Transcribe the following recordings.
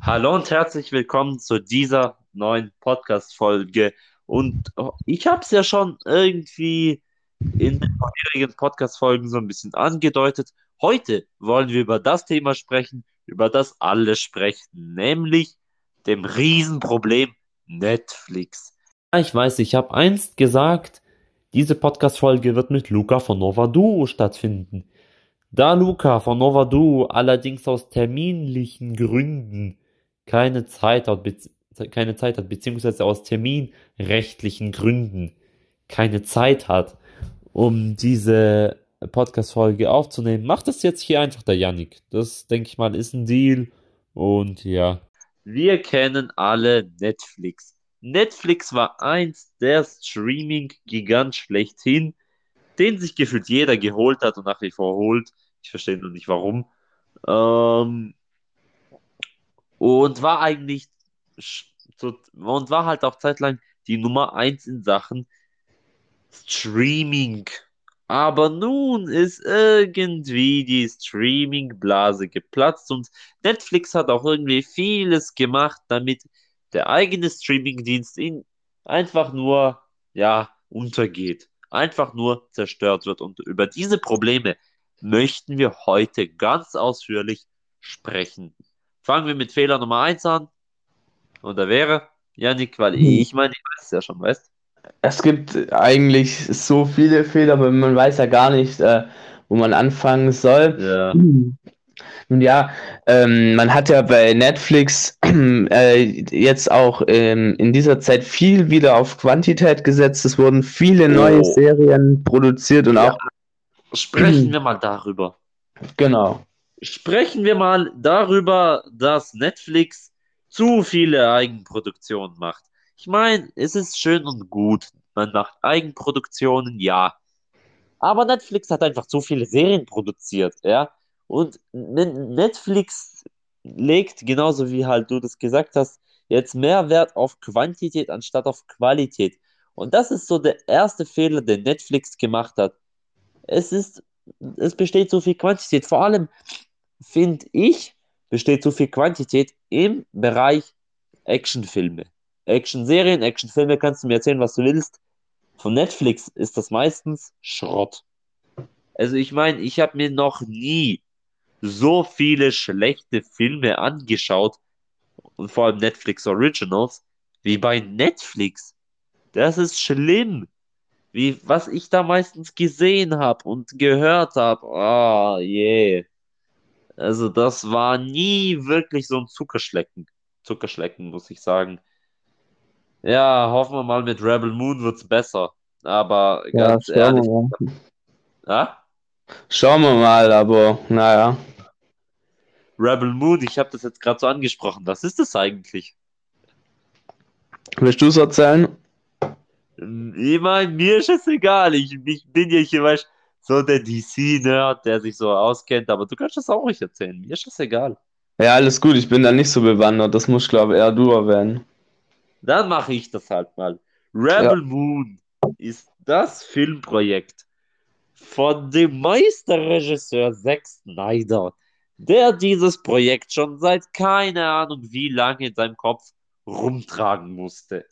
Hallo und herzlich willkommen zu dieser neuen Podcast-Folge. Und oh, ich habe es ja schon irgendwie in den vorherigen Podcast-Folgen so ein bisschen angedeutet. Heute wollen wir über das Thema sprechen, über das alle sprechen, nämlich dem Riesenproblem Netflix. Ich weiß, ich habe einst gesagt, diese Podcast-Folge wird mit Luca von Nova Duo stattfinden. Da Luca von Nova Duo allerdings aus terminlichen Gründen keine Zeit hat, keine Zeit hat, beziehungsweise aus terminrechtlichen Gründen keine Zeit hat, um diese Podcast-Folge aufzunehmen, macht das jetzt hier einfach der Yannick. Das, denke ich mal, ist ein Deal. Und ja. Wir kennen alle Netflix. Netflix war eins der Streaming-Gigant schlechthin, den sich gefühlt jeder geholt hat und nach wie vor holt. Ich verstehe nur nicht warum. Ähm, und war eigentlich und war halt auch zeitlang die Nummer eins in Sachen Streaming. Aber nun ist irgendwie die Streaming-Blase geplatzt und Netflix hat auch irgendwie vieles gemacht, damit der eigene Streaming-Dienst einfach nur, ja, untergeht. Einfach nur zerstört wird. Und über diese Probleme möchten wir heute ganz ausführlich sprechen. Fangen wir mit Fehler Nummer 1 an. Und da wäre, Janik, weil hm. ich meine, ich weiß es ja schon, weißt Es gibt eigentlich so viele Fehler, aber man weiß ja gar nicht, äh, wo man anfangen soll. Ja. Nun ja, ähm, man hat ja bei Netflix äh, jetzt auch ähm, in dieser Zeit viel wieder auf Quantität gesetzt. Es wurden viele neue oh. Serien produziert und ja. auch Sprechen wir mal darüber. Genau. Sprechen wir mal darüber, dass Netflix zu viele Eigenproduktionen macht. Ich meine, es ist schön und gut. Man macht Eigenproduktionen, ja. Aber Netflix hat einfach zu viele Serien produziert, ja. Und Netflix legt, genauso wie halt du das gesagt hast, jetzt mehr Wert auf Quantität anstatt auf Qualität. Und das ist so der erste Fehler, den Netflix gemacht hat es ist, es besteht so viel Quantität. Vor allem finde ich, besteht so viel Quantität im Bereich Actionfilme. Actionserien, Actionfilme, kannst du mir erzählen, was du willst. Von Netflix ist das meistens Schrott. Also ich meine, ich habe mir noch nie so viele schlechte Filme angeschaut und vor allem Netflix Originals wie bei Netflix. Das ist schlimm wie was ich da meistens gesehen habe und gehört habe. Ah, oh. Yeah. Also das war nie wirklich so ein Zuckerschlecken. Zuckerschlecken, muss ich sagen. Ja, hoffen wir mal, mit Rebel Moon wird es besser. Aber ganz ja, ehrlich. Ja? Schauen wir mal, aber naja. Rebel Moon, ich habe das jetzt gerade so angesprochen. Was ist das eigentlich? Willst du es erzählen? Ich meine, mir ist es egal. Ich, ich bin ja hier, weißt so der DC-Nerd, der sich so auskennt, aber du kannst das auch nicht erzählen. Mir ist das egal. Ja, alles gut, ich bin da nicht so bewandert. Das muss, glaube ich, eher du erwähnen. Dann mache ich das halt mal. Rebel ja. Moon ist das Filmprojekt von dem Meisterregisseur Zack Snyder, der dieses Projekt schon seit keine Ahnung wie lange in seinem Kopf rumtragen musste.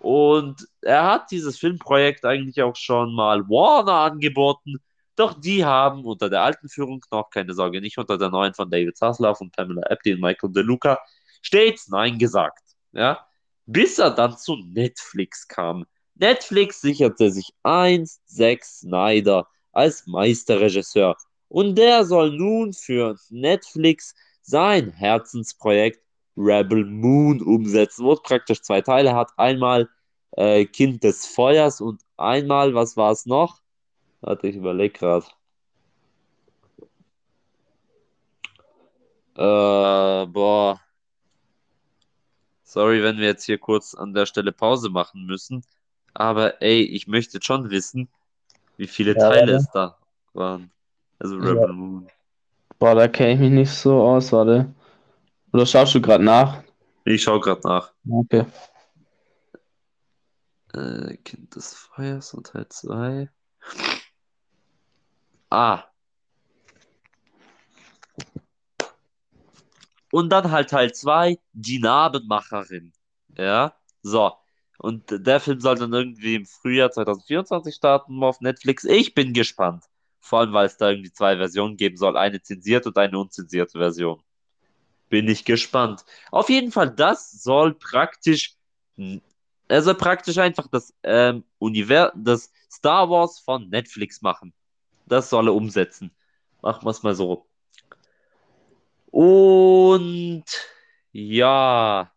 Und er hat dieses Filmprojekt eigentlich auch schon mal Warner angeboten, doch die haben unter der alten Führung noch, keine Sorge, nicht unter der neuen von David Zaslav und Pamela Abdi und Michael DeLuca, stets Nein gesagt. Ja? Bis er dann zu Netflix kam. Netflix sicherte sich einst Zack Snyder als Meisterregisseur und der soll nun für Netflix sein Herzensprojekt Rebel Moon umsetzen, wo es praktisch zwei Teile hat. Einmal äh, Kind des Feuers und einmal, was war es noch? Warte, ich überlege gerade. Äh, boah. Sorry, wenn wir jetzt hier kurz an der Stelle Pause machen müssen. Aber ey, ich möchte schon wissen, wie viele ja, Teile es da waren. Also Rebel ja. Moon. Boah, da kenne ich mich nicht so aus, warte. Oder schaust du gerade nach? Ich schaue gerade nach. Okay. Äh, kind des Feuers und Teil 2. Ah. und dann halt Teil 2, die Narbenmacherin. Ja, so. Und der Film soll dann irgendwie im Frühjahr 2024 starten auf Netflix. Ich bin gespannt. Vor allem, weil es da irgendwie zwei Versionen geben soll. Eine zensierte und eine unzensierte Version. Bin ich gespannt. Auf jeden Fall, das soll praktisch, er soll praktisch einfach das ähm, Univers, das Star Wars von Netflix machen. Das soll er umsetzen. Machen wir es mal so. Und ja,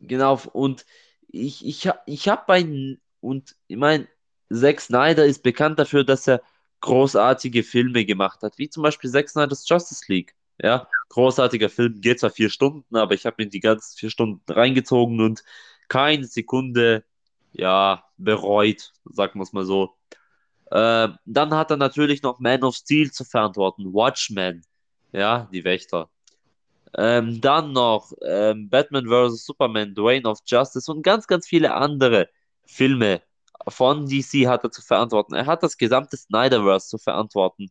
genau. Und ich, ich, ich habe bei, und ich meine, Zack Snyder ist bekannt dafür, dass er großartige Filme gemacht hat, wie zum Beispiel Zack Snyder's Justice League. Ja, großartiger Film, geht zwar vier Stunden, aber ich habe mir die ganzen vier Stunden reingezogen und keine Sekunde, ja, bereut, sagen wir es mal so. Äh, dann hat er natürlich noch Man of Steel zu verantworten, Watchmen, ja, die Wächter. Ähm, dann noch ähm, Batman vs. Superman, Dwayne of Justice und ganz, ganz viele andere Filme von DC hat er zu verantworten. Er hat das gesamte Snyderverse zu verantworten.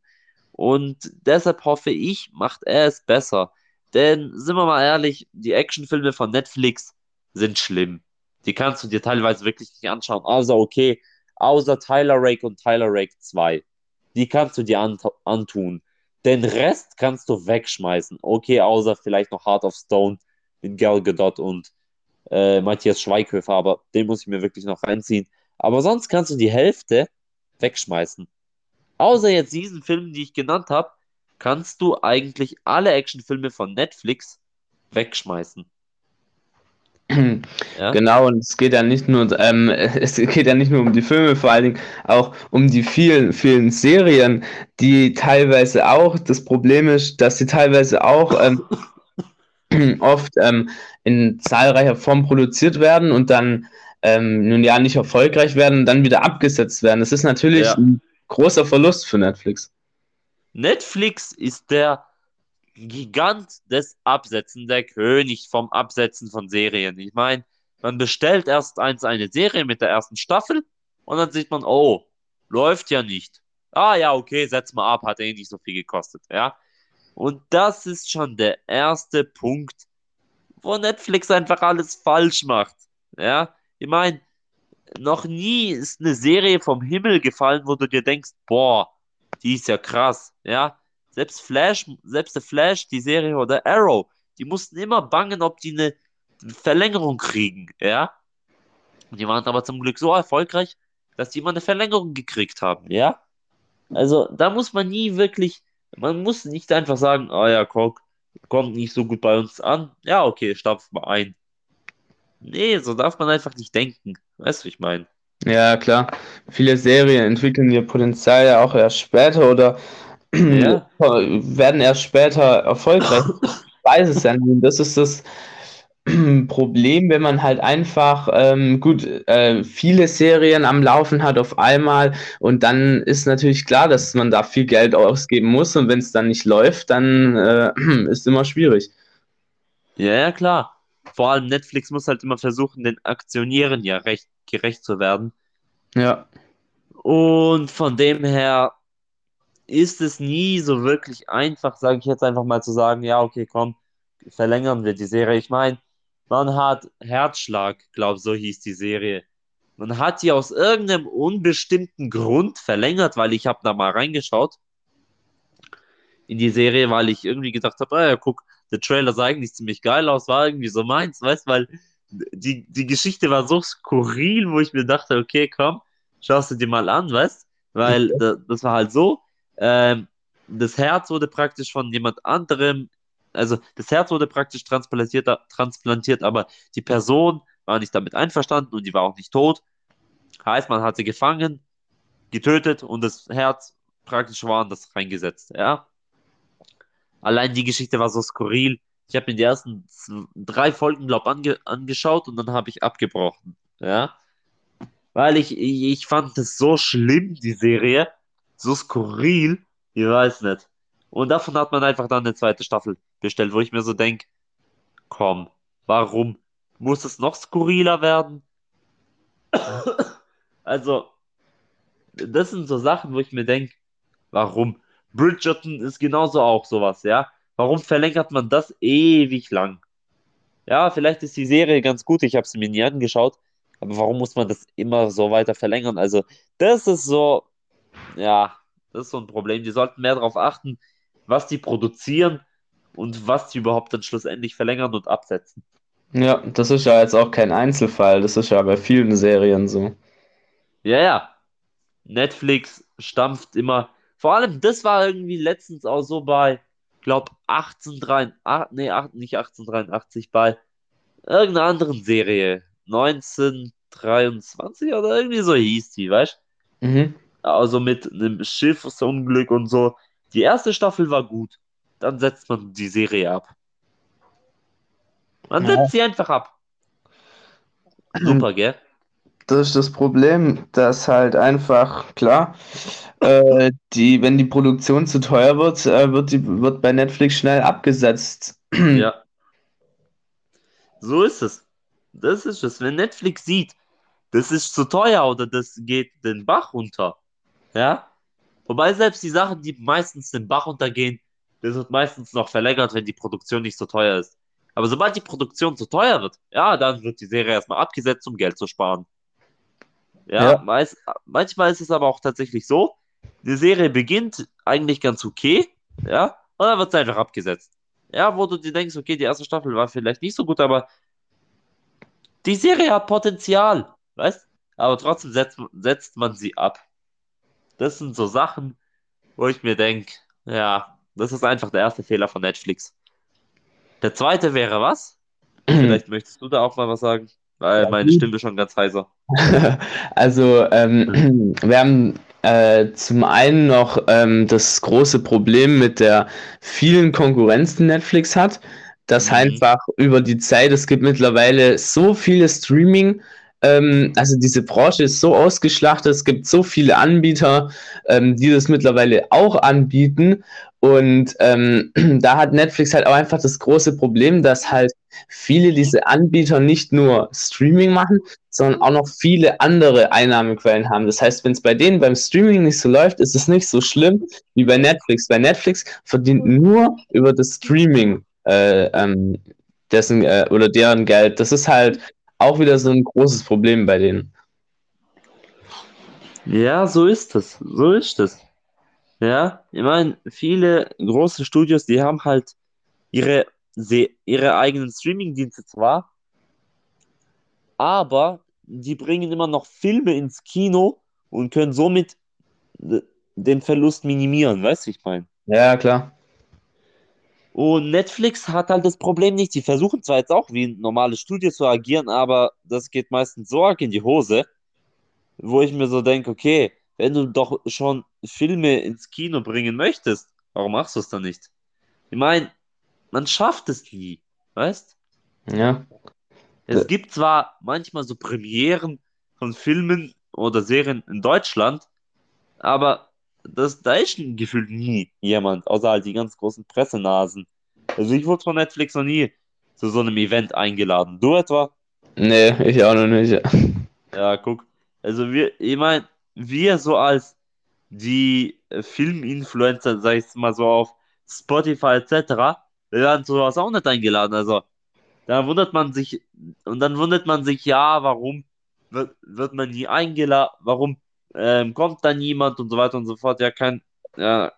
Und deshalb hoffe ich, macht er es besser. Denn sind wir mal ehrlich, die Actionfilme von Netflix sind schlimm. Die kannst du dir teilweise wirklich nicht anschauen. Also okay, außer Tyler Rake und Tyler Rake 2. Die kannst du dir antun. Den Rest kannst du wegschmeißen. Okay, außer vielleicht noch Heart of Stone mit Gal Gadot und äh, Matthias Schweighöfer, aber den muss ich mir wirklich noch reinziehen. Aber sonst kannst du die Hälfte wegschmeißen. Außer jetzt diesen Filmen, die ich genannt habe, kannst du eigentlich alle Actionfilme von Netflix wegschmeißen. Ja? Genau, und es geht ja nicht nur, ähm, es geht ja nicht nur um die Filme, vor allen Dingen auch um die vielen, vielen Serien, die teilweise auch, das Problem ist, dass sie teilweise auch ähm, oft ähm, in zahlreicher Form produziert werden und dann ähm, nun ja nicht erfolgreich werden und dann wieder abgesetzt werden. Das ist natürlich ja. ein großer Verlust für Netflix. Netflix ist der Gigant des Absetzen, der König vom Absetzen von Serien. Ich meine, man bestellt erst eins eine Serie mit der ersten Staffel und dann sieht man, oh, läuft ja nicht. Ah ja, okay, setz mal ab, hat eh nicht so viel gekostet, ja. Und das ist schon der erste Punkt, wo Netflix einfach alles falsch macht, ja. Ich meine, noch nie ist eine Serie vom Himmel gefallen, wo du dir denkst, boah, die ist ja krass, ja. Selbst Flash, selbst der Flash, die Serie oder Arrow, die mussten immer bangen, ob die eine Verlängerung kriegen, ja. Und die waren aber zum Glück so erfolgreich, dass die immer eine Verlängerung gekriegt haben, ja. Also da muss man nie wirklich, man muss nicht einfach sagen, oh ja, guck, kommt nicht so gut bei uns an. Ja, okay, stapf mal ein. Nee, so darf man einfach nicht denken. Weißt du, ich meine? Ja, klar. Viele Serien entwickeln ihr Potenzial ja auch erst später oder ja. werden erst später erfolgreich. ich weiß es ja nicht. Das ist das Problem, wenn man halt einfach ähm, gut äh, viele Serien am Laufen hat auf einmal und dann ist natürlich klar, dass man da viel Geld ausgeben muss und wenn es dann nicht läuft, dann äh, ist es immer schwierig. Ja, ja, klar. Vor allem Netflix muss halt immer versuchen, den Aktionären ja recht gerecht zu werden. Ja. Und von dem her ist es nie so wirklich einfach, sage ich jetzt einfach mal zu sagen, ja, okay, komm, verlängern wir die Serie. Ich meine, man hat Herzschlag, glaube so hieß die Serie. Man hat die aus irgendeinem unbestimmten Grund verlängert, weil ich habe da mal reingeschaut in die Serie, weil ich irgendwie gedacht habe, ah, ja, guck, der Trailer sah eigentlich ziemlich geil aus, war irgendwie so meins, weißt, weil die, die Geschichte war so skurril, wo ich mir dachte, okay, komm, schaust du dir mal an, weißt, weil das, das war halt so, ähm, das Herz wurde praktisch von jemand anderem, also das Herz wurde praktisch transplantiert, transplantiert, aber die Person war nicht damit einverstanden und die war auch nicht tot. Heißt, man hat sie gefangen, getötet und das Herz praktisch woanders reingesetzt, ja. Allein die Geschichte war so skurril. Ich habe mir die ersten drei Folgen, glaube ange angeschaut und dann habe ich abgebrochen, ja. Weil ich, ich fand es so schlimm, die Serie, so skurril, ich weiß nicht. Und davon hat man einfach dann eine zweite Staffel bestellt, wo ich mir so denke, komm, warum? Muss es noch skurriler werden? also, das sind so Sachen, wo ich mir denke, warum? Bridgerton ist genauso auch sowas, ja. warum verlängert man das ewig lang? Ja, vielleicht ist die Serie ganz gut, ich habe sie mir nie angeschaut, aber warum muss man das immer so weiter verlängern? Also, das ist so, ja, das ist so ein Problem. Die sollten mehr darauf achten, was die produzieren und was die überhaupt dann schlussendlich verlängern und absetzen. Ja, das ist ja jetzt auch kein Einzelfall, das ist ja bei vielen Serien so. Ja, ja. Netflix stampft immer. Vor allem, das war irgendwie letztens auch so bei, glaube 1883, nee, nicht 1883, bei irgendeiner anderen Serie. 1923 oder irgendwie so hieß die, weißt du? Mhm. Also mit einem Schiffsunglück und so. Die erste Staffel war gut. Dann setzt man die Serie ab. Man ja. setzt sie einfach ab. Super, gell? Das ist das Problem, dass halt einfach, klar, äh, die, wenn die Produktion zu teuer wird, äh, wird, die, wird bei Netflix schnell abgesetzt. ja. So ist es. Das ist es. Wenn Netflix sieht, das ist zu teuer oder das geht den Bach runter, ja. Wobei selbst die Sachen, die meistens den Bach runtergehen, das wird meistens noch verlängert, wenn die Produktion nicht so teuer ist. Aber sobald die Produktion zu teuer wird, ja, dann wird die Serie erstmal abgesetzt, um Geld zu sparen. Ja, ja. Meist, manchmal ist es aber auch tatsächlich so, die Serie beginnt eigentlich ganz okay, ja, und dann wird sie einfach abgesetzt. Ja, wo du dir denkst, okay, die erste Staffel war vielleicht nicht so gut, aber die Serie hat Potenzial, weißt Aber trotzdem setzt, setzt man sie ab. Das sind so Sachen, wo ich mir denke, ja, das ist einfach der erste Fehler von Netflix. Der zweite wäre was? Vielleicht möchtest du da auch mal was sagen, weil meine Stimme schon ganz heiser. also, ähm, wir haben äh, zum einen noch ähm, das große Problem mit der vielen Konkurrenz, die Netflix hat, dass mhm. einfach über die Zeit, es gibt mittlerweile so viele Streaming- ähm, also diese Branche ist so ausgeschlachtet, es gibt so viele Anbieter, ähm, die das mittlerweile auch anbieten. Und ähm, da hat Netflix halt auch einfach das große Problem, dass halt viele diese Anbieter nicht nur Streaming machen, sondern auch noch viele andere Einnahmequellen haben. Das heißt, wenn es bei denen beim Streaming nicht so läuft, ist es nicht so schlimm wie bei Netflix. Bei Netflix verdient nur über das Streaming äh, ähm, dessen äh, oder deren Geld. Das ist halt auch wieder so ein großes Problem bei denen. Ja, so ist es. So ist es. Ja, ich meine, viele große Studios, die haben halt ihre, ihre eigenen Streaming-Dienste zwar, aber die bringen immer noch Filme ins Kino und können somit den Verlust minimieren, weißt du, ich meine? Ja, klar. Und Netflix hat halt das Problem nicht. Die versuchen zwar jetzt auch wie ein normales Studio zu agieren, aber das geht meistens so arg in die Hose, wo ich mir so denke, okay, wenn du doch schon Filme ins Kino bringen möchtest, warum machst du es dann nicht? Ich meine, man schafft es nie, weißt? Ja. Es gibt zwar manchmal so Premieren von Filmen oder Serien in Deutschland, aber das, da ist gefühlt nie jemand, außer halt die ganz großen Pressenasen. Also ich wurde von Netflix noch nie zu so einem Event eingeladen. Du etwa? Nee, ich auch noch nicht. Ja, guck. Also wir, ich meine, wir so als die Filminfluencer, sag ich mal so auf Spotify etc., wir werden sowas auch nicht eingeladen. Also da wundert man sich, und dann wundert man sich, ja, warum wird, wird man nie eingeladen, warum ähm, kommt da niemand und so weiter und so fort. Ja, kein, ja,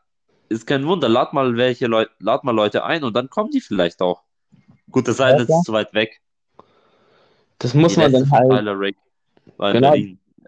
ist kein Wunder. Lad mal welche Leute, lad mal Leute ein und dann kommen die vielleicht auch. Gut, das eine ist zu weit weg. Das muss die man dann halt. Genau.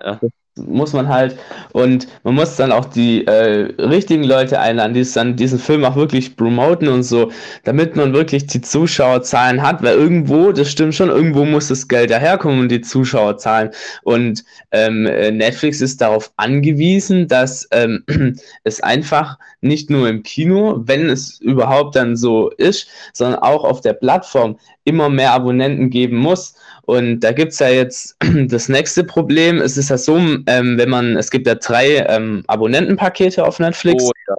Ja. Muss man halt. Und man muss dann auch die äh, richtigen Leute einladen, die es dann diesen Film auch wirklich promoten und so, damit man wirklich die Zuschauerzahlen hat, weil irgendwo, das stimmt schon, irgendwo muss das Geld daherkommen und die Zuschauerzahlen. Und ähm, äh, Netflix ist darauf angewiesen, dass ähm, es einfach nicht nur im Kino, wenn es überhaupt dann so ist, sondern auch auf der Plattform immer mehr Abonnenten geben muss und da gibt es ja jetzt das nächste Problem. Es ist ja so, ähm, wenn man, es gibt ja drei ähm, Abonnentenpakete auf Netflix. Oh, ja.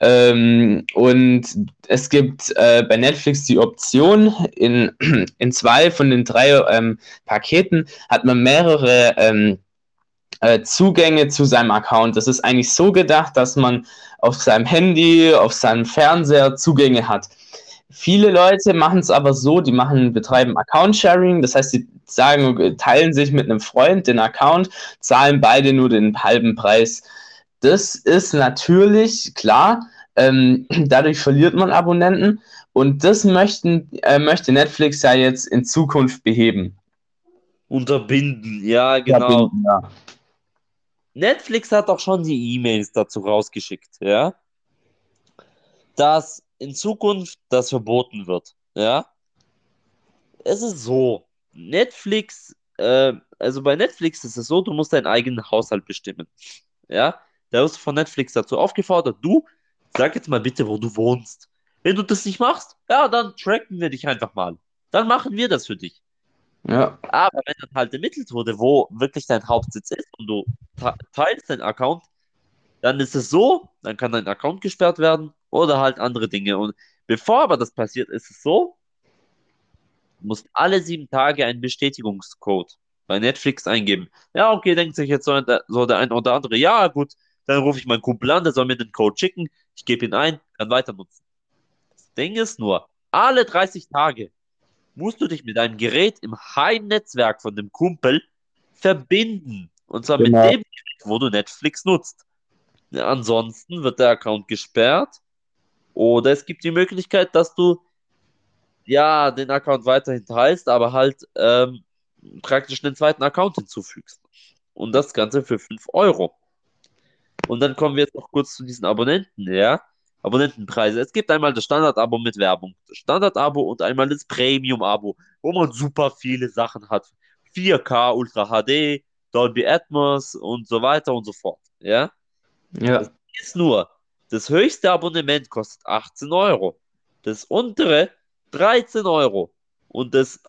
Ähm, und es gibt äh, bei Netflix die Option, in, in zwei von den drei ähm, Paketen hat man mehrere ähm, äh, Zugänge zu seinem Account. Das ist eigentlich so gedacht, dass man auf seinem Handy, auf seinem Fernseher Zugänge hat. Viele Leute machen es aber so, die machen, betreiben Account-Sharing, das heißt, sie sagen, teilen sich mit einem Freund den Account, zahlen beide nur den halben Preis. Das ist natürlich klar, ähm, dadurch verliert man Abonnenten und das möchten, äh, möchte Netflix ja jetzt in Zukunft beheben. Unterbinden, ja, genau. Unterbinden, ja. Netflix hat auch schon die E-Mails dazu rausgeschickt, ja, dass in Zukunft das verboten wird, ja. Es ist so, Netflix, äh, also bei Netflix ist es so, du musst deinen eigenen Haushalt bestimmen, ja. Da wirst du von Netflix dazu aufgefordert, du, sag jetzt mal bitte, wo du wohnst. Wenn du das nicht machst, ja, dann tracken wir dich einfach mal. Dann machen wir das für dich. Ja. Aber wenn dann halt der Mitteltode, wo wirklich dein Hauptsitz ist und du teilst deinen Account, dann ist es so, dann kann dein Account gesperrt werden oder halt andere Dinge. Und bevor aber das passiert, ist es so, du musst alle sieben Tage einen Bestätigungscode bei Netflix eingeben. Ja, okay, denkt sich jetzt so, so der ein oder andere, ja, gut, dann rufe ich meinen Kumpel an, der soll mir den Code schicken, ich gebe ihn ein, kann weiter nutzen. Das Ding ist nur, alle 30 Tage musst du dich mit deinem Gerät im Heimnetzwerk von dem Kumpel verbinden. Und zwar genau. mit dem Gerät, wo du Netflix nutzt. Ansonsten wird der Account gesperrt. Oder es gibt die Möglichkeit, dass du ja den Account weiterhin teilst, aber halt ähm, praktisch einen zweiten Account hinzufügst. Und das Ganze für 5 Euro. Und dann kommen wir jetzt noch kurz zu diesen Abonnenten, ja. Abonnentenpreise. Es gibt einmal das Standard-Abo mit Werbung, das Standard-Abo und einmal das Premium-Abo, wo man super viele Sachen hat. 4K, Ultra HD, Dolby Atmos und so weiter und so fort. Ja? Ja. Das ist nur, das höchste Abonnement kostet 18 Euro. Das untere 13 Euro. Und das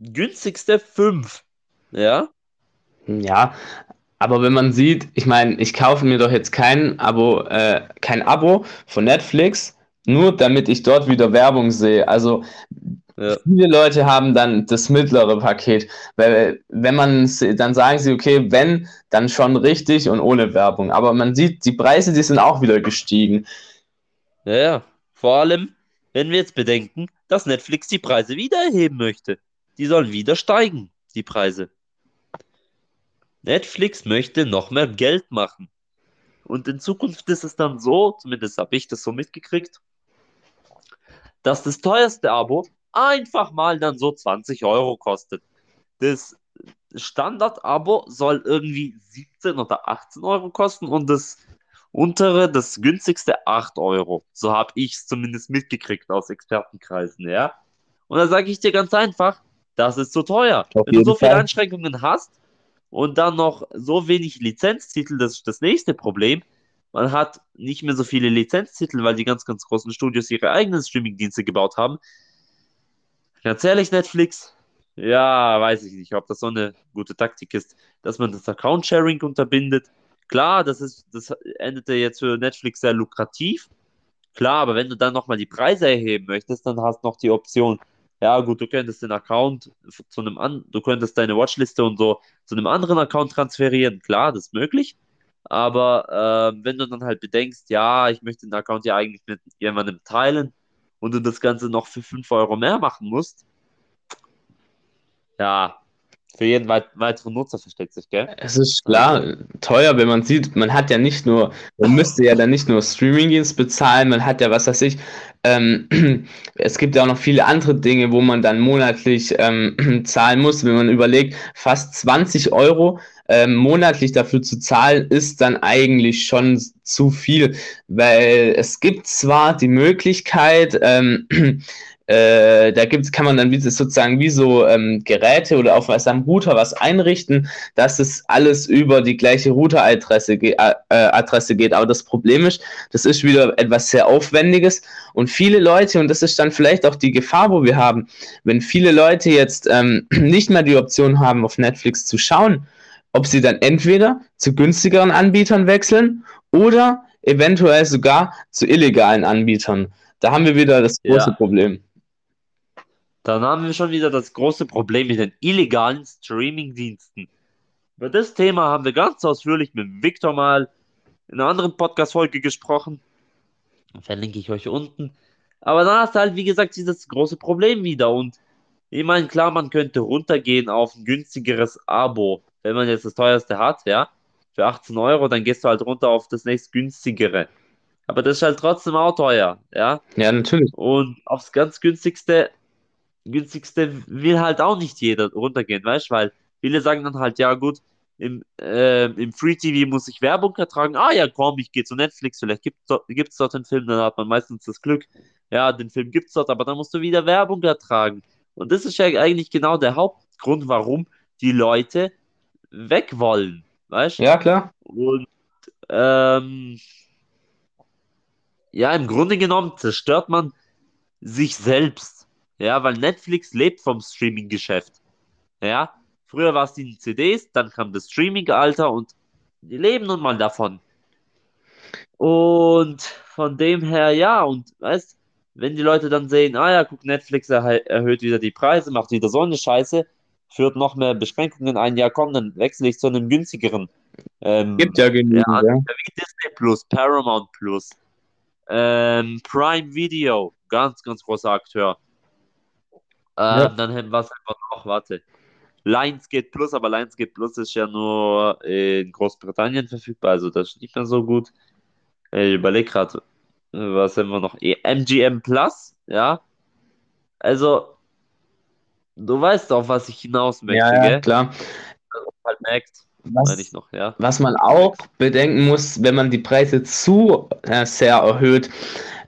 günstigste 5. Ja? Ja, aber wenn man sieht, ich meine, ich kaufe mir doch jetzt kein Abo, äh, kein Abo von Netflix, nur damit ich dort wieder Werbung sehe. Also ja. viele Leute haben dann das mittlere Paket, weil wenn man dann sagen sie, okay, wenn, dann schon richtig und ohne Werbung. Aber man sieht, die Preise, die sind auch wieder gestiegen. Ja, ja. Vor allem, wenn wir jetzt bedenken, dass Netflix die Preise wieder erheben möchte. Die sollen wieder steigen, die Preise. Netflix möchte noch mehr Geld machen. Und in Zukunft ist es dann so, zumindest habe ich das so mitgekriegt, dass das teuerste Abo einfach mal dann so 20 Euro kostet. Das Standard-Abo soll irgendwie 17 oder 18 Euro kosten und das untere, das günstigste 8 Euro. So habe ich es zumindest mitgekriegt aus Expertenkreisen, ja. Und da sage ich dir ganz einfach, das ist zu teuer. Auf Wenn du so viele Fall. Einschränkungen hast, und dann noch so wenig Lizenztitel, das ist das nächste Problem. Man hat nicht mehr so viele Lizenztitel, weil die ganz, ganz großen Studios ihre eigenen Streamingdienste gebaut haben. Ganz ehrlich, Netflix, ja, weiß ich nicht, ob das so eine gute Taktik ist, dass man das Account-Sharing unterbindet. Klar, das ist, das endete jetzt für Netflix sehr lukrativ. Klar, aber wenn du dann nochmal die Preise erheben möchtest, dann hast du noch die Option, ja gut, du könntest den Account zu einem an, du könntest deine Watchliste und so zu einem anderen Account transferieren, klar, das ist möglich. Aber äh, wenn du dann halt bedenkst, ja, ich möchte den Account ja eigentlich mit jemandem teilen und du das Ganze noch für 5 Euro mehr machen musst, ja, für jeden weiteren Nutzer versteckt sich, gell? Es ist klar teuer, wenn man sieht, man hat ja nicht nur, man müsste ja dann nicht nur Streamingdienst bezahlen, man hat ja, was weiß ich, ähm, es gibt ja auch noch viele andere Dinge, wo man dann monatlich ähm, zahlen muss. Wenn man überlegt, fast 20 Euro ähm, monatlich dafür zu zahlen, ist dann eigentlich schon zu viel, weil es gibt zwar die Möglichkeit, ähm, äh, da gibt's, kann man dann wie, sozusagen wie so ähm, Geräte oder auf seinem Router was einrichten, dass es alles über die gleiche Router-Adresse ge äh, Adresse geht. Aber das Problem ist, das ist wieder etwas sehr Aufwendiges und viele Leute, und das ist dann vielleicht auch die Gefahr, wo wir haben, wenn viele Leute jetzt ähm, nicht mehr die Option haben, auf Netflix zu schauen, ob sie dann entweder zu günstigeren Anbietern wechseln oder eventuell sogar zu illegalen Anbietern. Da haben wir wieder das große ja. Problem. Dann haben wir schon wieder das große Problem mit den illegalen Streaming-Diensten. Über das Thema haben wir ganz ausführlich mit Victor mal in einer anderen Podcast-Folge gesprochen. Verlinke ich euch unten. Aber dann hast du halt, wie gesagt, dieses große Problem wieder. Und ich meine, klar, man könnte runtergehen auf ein günstigeres Abo, wenn man jetzt das teuerste hat, ja. Für 18 Euro, dann gehst du halt runter auf das nächst günstigere. Aber das ist halt trotzdem auch teuer, ja. Ja, natürlich. Und aufs ganz günstigste, günstigste will halt auch nicht jeder runtergehen, weißt du, weil viele sagen dann halt, ja gut, im, äh, im Free TV muss ich Werbung ertragen. Ah ja, komm, ich gehe zu Netflix, vielleicht gibt es dort, einen Film, dann hat man meistens das Glück, ja, den Film gibt es dort, aber dann musst du wieder Werbung ertragen. Und das ist ja eigentlich genau der Hauptgrund, warum die Leute weg wollen, weißt du? Ja, klar. Und ähm, ja, im Grunde genommen zerstört man sich selbst. Ja, weil Netflix lebt vom Streaming-Geschäft. Ja, früher war es die CDs, dann kam das Streaming-Alter und die leben nun mal davon. Und von dem her, ja, und weißt, wenn die Leute dann sehen, ah ja, guck, Netflix erhe- erhöht wieder die Preise, macht wieder so eine Scheiße, führt noch mehr Beschränkungen ein, ja komm, dann wechsle ich zu einem günstigeren. Ähm, Gibt ja genügend, ja, ja. wie Disney Plus, Paramount Plus, ähm, Prime Video, ganz, ganz großer Akteur. Ähm, Ja. Dann haben wir es einfach noch, warte. Lionsgate Plus, aber Lionsgate Plus ist ja nur in Großbritannien verfügbar, also das ist nicht mehr so gut. Ich überlege gerade, was haben wir noch? MGM Plus, ja. Also, du weißt auch, was ich hinaus möchte, Ja, ja, klar. Halt merkt, meine ich Was, noch, ja. was man auch bedenken muss, wenn man die Preise zu äh, sehr erhöht,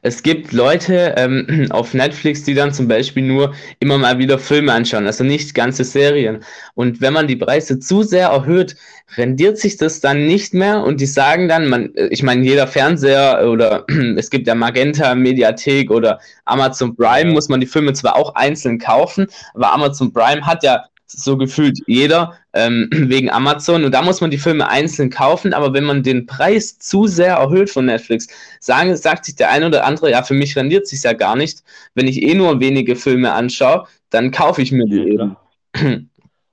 es gibt Leute ähm, auf Netflix, die dann zum Beispiel nur immer mal wieder Filme anschauen, also nicht ganze Serien. Und wenn man die Preise zu sehr erhöht, rendiert sich das dann nicht mehr und die sagen dann, man, äh, ich meine, jeder Fernseher oder es gibt ja Magenta, Mediathek oder Amazon Prime, muss man die Filme zwar auch einzeln kaufen, aber Amazon Prime hat ja so gefühlt jeder ähm, wegen Amazon und da muss man die Filme einzeln kaufen, aber wenn man den Preis zu sehr erhöht von Netflix, sagen, sagt sich der eine oder andere, ja, für mich rendiert sich ja gar nicht. Wenn ich eh nur wenige Filme anschaue, dann kaufe ich mir die Ja, eben. klar.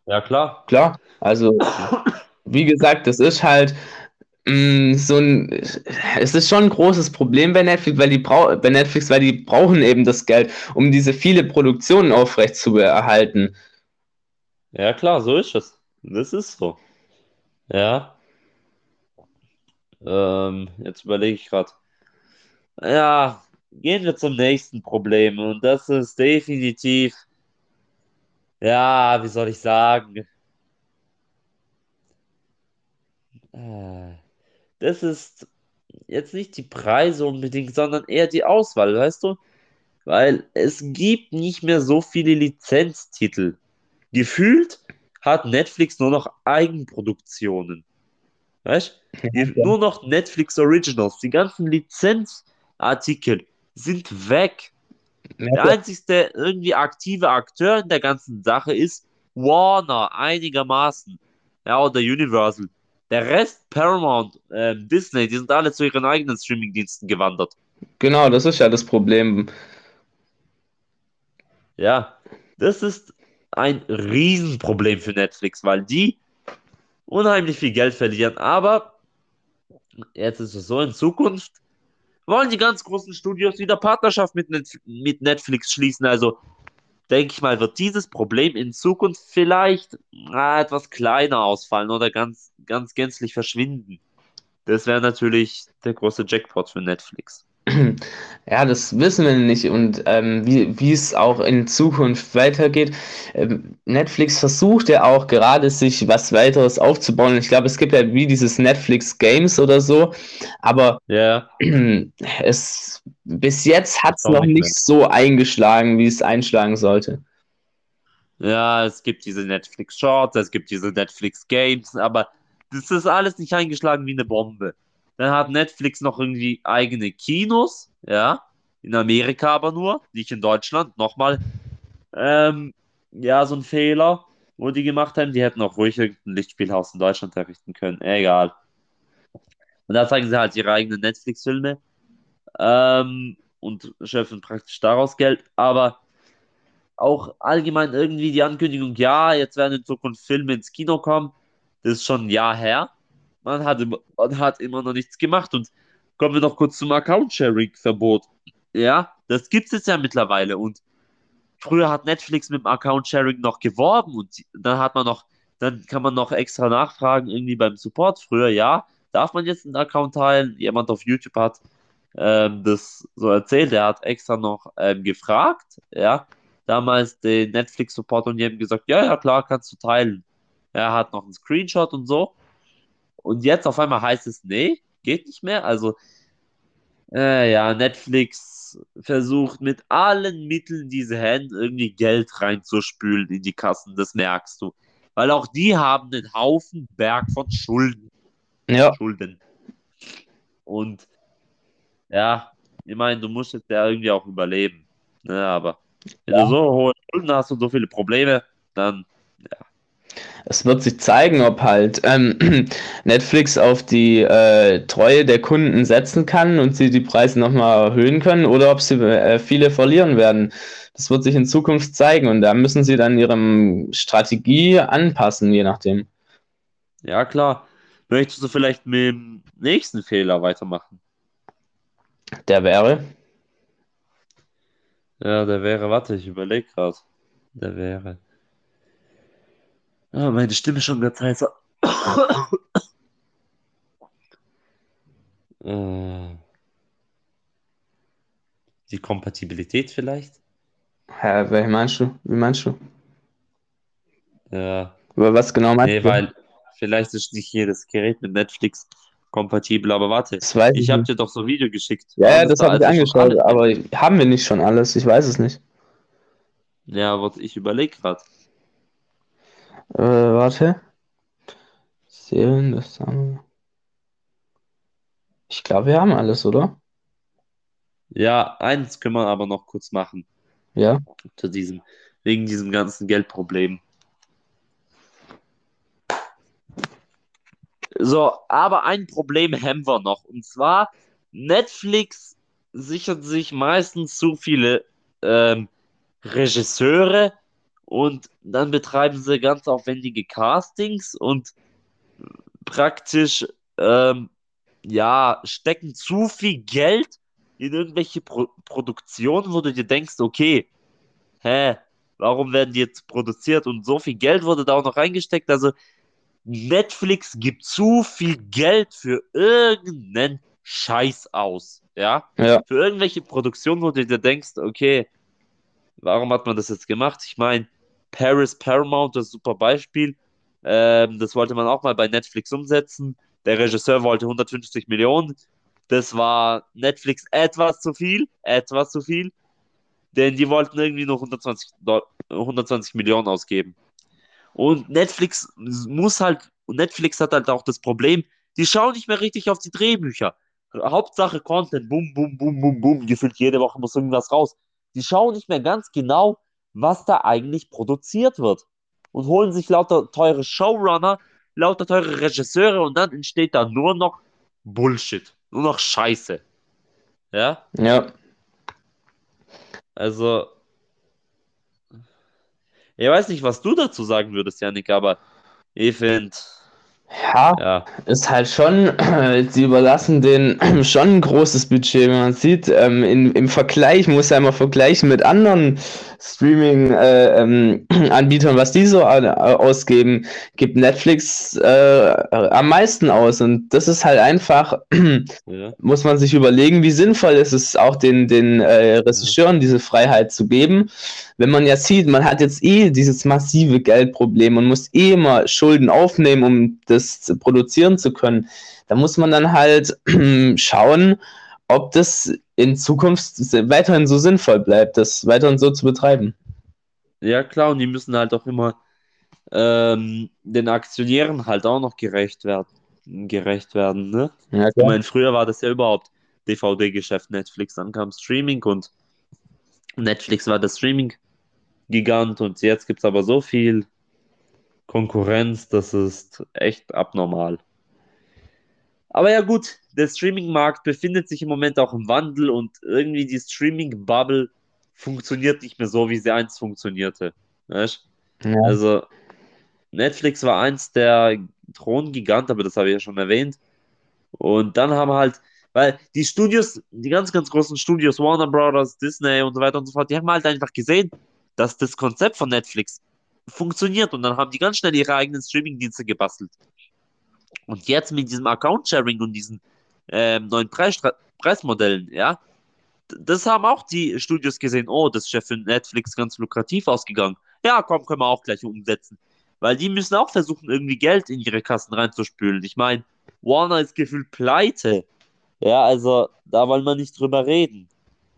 Ja, klar. Klar, also wie gesagt, das ist halt mh, so ein, es ist schon ein großes Problem bei Netflix, weil die brau bei Netflix, weil die brauchen eben das Geld, um diese viele Produktionen aufrecht zu erhalten. Ja, klar, so ist es. Das ist so. Ja. Ähm, jetzt überlege ich gerade. Ja, gehen wir zum nächsten Problem. Und das ist definitiv, ja, wie soll ich sagen? Äh, Das ist jetzt nicht die Preise unbedingt, sondern eher die Auswahl, weißt du? Weil es gibt nicht mehr so viele Lizenztitel. Gefühlt hat Netflix nur noch Eigenproduktionen. Weißt du? Nur noch Netflix Originals. Die ganzen Lizenzartikel sind weg. Der einzigste irgendwie aktive Akteur in der ganzen Sache ist Warner, einigermaßen. Ja, oder Universal. Der Rest, Paramount, ähm, Disney, die sind alle zu ihren eigenen Streamingdiensten gewandert. Genau, das ist ja das Problem. Ja, das ist ein Riesenproblem für Netflix, weil die unheimlich viel Geld verlieren. Aber jetzt ist es so, in Zukunft wollen die ganz großen Studios wieder Partnerschaft mit, Net mit Netflix schließen. Also denke ich mal, wird dieses Problem in Zukunft vielleicht ah, etwas kleiner ausfallen oder ganz, ganz gänzlich verschwinden. Das wäre natürlich der große Jackpot für Netflix. Ja, das wissen wir nicht und ähm, wie, es auch in Zukunft weitergeht. Ähm, Netflix versucht ja auch gerade sich was weiteres aufzubauen. Ich glaube, es gibt ja wie dieses Netflix Games oder so, aber Ja, es bis jetzt hat es noch nicht nicht so eingeschlagen, wie es einschlagen sollte. Ja, es gibt diese Netflix Shorts, es gibt diese Netflix Games, aber das ist alles nicht eingeschlagen wie eine Bombe. Dann hat Netflix noch irgendwie eigene Kinos, ja, in Amerika aber nur, nicht in Deutschland. Nochmal, ähm, ja, so ein Fehler, wo die gemacht haben. Die hätten auch ruhig irgendein Lichtspielhaus in Deutschland errichten können. Egal. Und da zeigen sie halt ihre eigenen Netflix-Filme ähm, und schöpfen praktisch daraus Geld. Aber auch allgemein irgendwie die Ankündigung, ja, jetzt werden in Zukunft Filme ins Kino kommen. das ist schon ein Jahr her. Man hat, man hat immer noch nichts gemacht. Und kommen wir noch kurz zum Account-Sharing-Verbot. Ja, das gibt es ja mittlerweile. Und früher hat Netflix mit dem Account-Sharing noch geworben und dann hat man noch, dann kann man noch extra nachfragen, irgendwie beim Support. Früher, ja, darf man jetzt einen Account teilen? Jemand auf YouTube hat ähm, das so erzählt. Er hat extra noch ähm, gefragt, ja, damals den Netflix-Support und die haben gesagt, ja, ja, klar, kannst du teilen. Er hat noch einen Screenshot und so. Und jetzt auf einmal heißt es, nee, geht nicht mehr. Also, äh, ja, Netflix versucht mit allen Mitteln, die sie haben, irgendwie Geld reinzuspülen in die Kassen, das merkst du. Weil auch die haben einen Haufen Berg von Schulden. Ja. Schulden. Und ja, ich meine, du musst jetzt ja irgendwie auch überleben. Ne, aber wenn Ja. du so hohe Schulden hast und so viele Probleme, dann Es wird sich zeigen, ob halt ähm, Netflix auf die äh, Treue der Kunden setzen kann und sie die Preise nochmal erhöhen können oder ob sie äh, viele verlieren werden. Das wird sich in Zukunft zeigen und da müssen sie dann ihre Strategie anpassen, je nachdem. ja klar. Möchtest du vielleicht mit dem nächsten Fehler weitermachen? Der wäre. Ja, der wäre, warte, ich überlege gerade. Der wäre. Ah, meine Stimme ist schon ganz heißer. Äh, Die Kompatibilität vielleicht? Hä, welche meinst du? Wie meinst du? Ja. Über was genau meinst Nee, du? weil vielleicht ist nicht jedes Gerät mit Netflix kompatibel, aber warte. Das weiß ich Ich habe dir doch so ein Video geschickt. Ja, ja, das da habe ich also angeschaut, aber haben wir nicht schon alles? Ich weiß es nicht. Ja, warte, ich überlege gerade. Äh, warte. Serien, haben wir. Ich glaube, wir haben alles, oder? Ja, eins können wir aber noch kurz machen. Ja. Zu diesem, wegen diesem ganzen Geldproblem. So, aber ein Problem haben wir noch. Und zwar, Netflix sichert sich meistens zu viele ähm, Regisseure und dann betreiben sie ganz aufwendige Castings und praktisch ähm, ja, stecken zu viel Geld in irgendwelche Pro Produktionen, wo du dir denkst, okay, hä, warum werden die jetzt produziert und so viel Geld wurde da auch noch reingesteckt? Also Netflix gibt zu viel Geld für irgendeinen Scheiß aus, ja? Ja. Für irgendwelche Produktionen, wo du dir denkst, okay, warum hat man das jetzt gemacht? Ich meine, Paris Paramount, das ist ein super Beispiel. Ähm, das wollte man auch mal bei Netflix umsetzen. Der Regisseur wollte 150 Millionen. Das war Netflix etwas zu viel, etwas zu viel. Denn die wollten irgendwie nur 120, Doll- 120 Millionen ausgeben. Und Netflix muss halt, Netflix hat halt auch das Problem, die schauen nicht mehr richtig auf die Drehbücher. Hauptsache Content, bum, bum, bum, bum, bum, gefühlt jede Woche muss irgendwas raus. Die schauen nicht mehr ganz genau, was da eigentlich produziert wird. Und holen sich lauter teure Showrunner, lauter teure Regisseure und dann entsteht da nur noch Bullshit. Nur noch Scheiße. Ja, Ja. also. Ich weiß nicht, was du dazu sagen würdest, Janik, aber ich finde, Ja, ja, ist halt schon, sie überlassen den schon ein großes Budget, wenn man sieht. Ähm, in, Im Vergleich, muss ja immer vergleichen mit anderen Streaming-Anbietern, was die so äh, ausgeben, gibt Netflix äh, am meisten aus. Und das ist halt einfach, ja, muss man sich überlegen, wie sinnvoll ist es auch den, den äh, Regisseuren diese Freiheit zu geben. Wenn man ja sieht, man hat jetzt eh dieses massive Geldproblem und muss eh immer Schulden aufnehmen, um das zu produzieren zu können, da muss man dann halt schauen, ob das in Zukunft weiterhin so sinnvoll bleibt, das weiterhin so zu betreiben. ja, klar, und die müssen halt auch immer ähm, den Aktionären halt auch noch gerecht werden. Gerecht werden, ne? Ja, Ich meine, früher war das ja überhaupt DVD-Geschäft Netflix, dann kam Streaming und Netflix war der Streaming-Gigant und jetzt gibt es aber so viel Konkurrenz, das ist echt abnormal. Aber ja gut, der Streaming-Markt befindet sich im Moment auch im Wandel und irgendwie die Streaming-Bubble funktioniert nicht mehr so, wie sie einst funktionierte. Weißt? Ja. Also Netflix war eins der Throngigant, aber das habe ich ja schon erwähnt. Und dann haben halt, weil die Studios, die ganz, ganz großen Studios, Warner Brothers, Disney und so weiter und so fort, die haben halt einfach gesehen, dass das Konzept von Netflix funktioniert und dann haben die ganz schnell ihre eigenen Streaming-Dienste gebastelt. Und jetzt mit diesem Account-Sharing und diesen ähm, neuen Preis Preismodellen, ja, das haben auch die Studios gesehen, oh, das ist ja für Netflix ganz lukrativ ausgegangen. Ja, komm, können wir auch gleich umsetzen. Weil die müssen auch versuchen, irgendwie Geld in ihre Kassen reinzuspülen. Ich meine, Warner ist gefühlt pleite. Ja, also da wollen wir nicht drüber reden.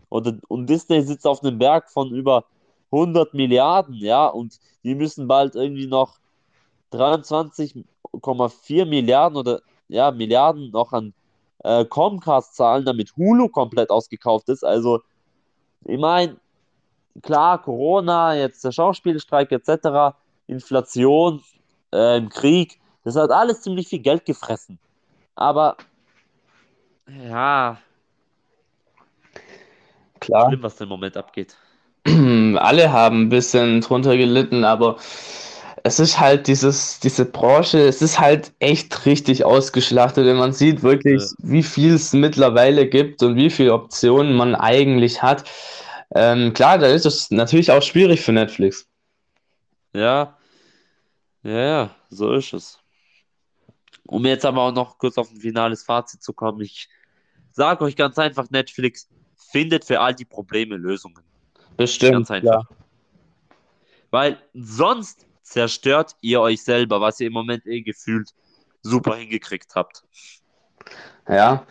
Und, und Disney sitzt auf einem Berg von über 100 Milliarden, ja, und die müssen bald irgendwie noch 23,4 Milliarden oder ja, Milliarden noch an äh, Comcast zahlen, damit Hulu komplett ausgekauft ist. Also, ich meine, klar, Corona, jetzt der Schauspielstreik etc., Inflation, äh, im Krieg, das hat alles ziemlich viel Geld gefressen. Aber ja, klar. Schlimm, was im Moment abgeht. Alle haben ein bisschen drunter gelitten, aber es ist halt dieses, diese Branche, es ist halt echt richtig ausgeschlachtet, wenn man sieht wirklich, ja. wie viel es mittlerweile gibt und wie viele Optionen man eigentlich hat. Ähm, klar, da ist es natürlich auch schwierig für Netflix. Ja, ja, ja, so ist es. Um jetzt aber auch noch kurz auf ein finales Fazit zu kommen, ich sage euch ganz einfach, Netflix findet für all die Probleme Lösungen. Bestimmt. Ganz einfach. Ja. Weil sonst zerstört ihr euch selber, was ihr im Moment eh gefühlt super hingekriegt habt. Ja.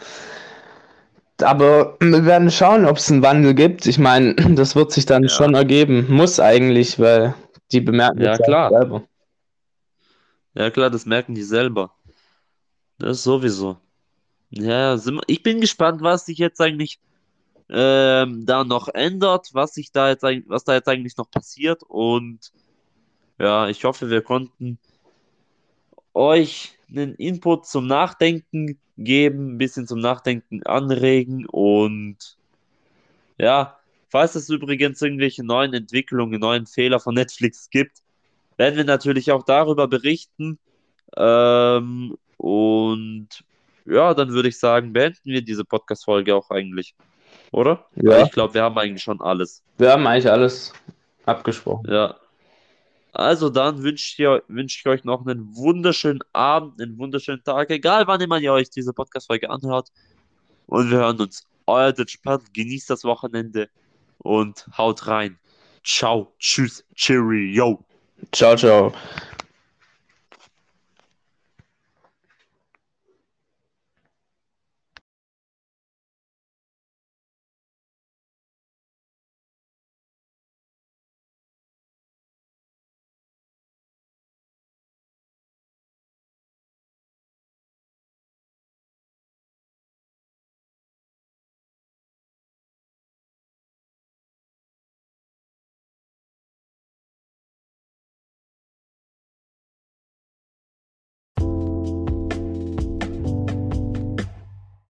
Aber wir werden schauen, ob es einen Wandel gibt. Ich meine, das wird sich dann ja. schon ergeben. Muss eigentlich, weil die bemerken ja, klar. selber. Ja, klar, das merken die selber. Das ist sowieso. Ja, ich bin gespannt, was sich jetzt eigentlich ähm, da noch ändert, was sich da jetzt was da jetzt eigentlich noch passiert und ja, ich hoffe, wir konnten euch einen Input zum Nachdenken geben, ein bisschen zum Nachdenken anregen und ja, falls es übrigens irgendwelche neuen Entwicklungen, neuen Fehler von Netflix gibt, werden wir natürlich auch darüber berichten. Ähm, und ja, dann würde ich sagen, beenden wir diese Podcast-Folge auch eigentlich. Oder? Ja. Weil ich glaube, wir haben eigentlich schon alles. Wir haben eigentlich alles abgesprochen. Ja. Also dann wünsche ich, wünsch ich euch noch einen wunderschönen Abend, einen wunderschönen Tag, egal wann immer ihr euch diese Podcast-Folge anhört. Und wir hören uns. Euer Ditchpad, genießt das Wochenende und haut rein. Ciao, tschüss, cheerio. Ciao, ciao.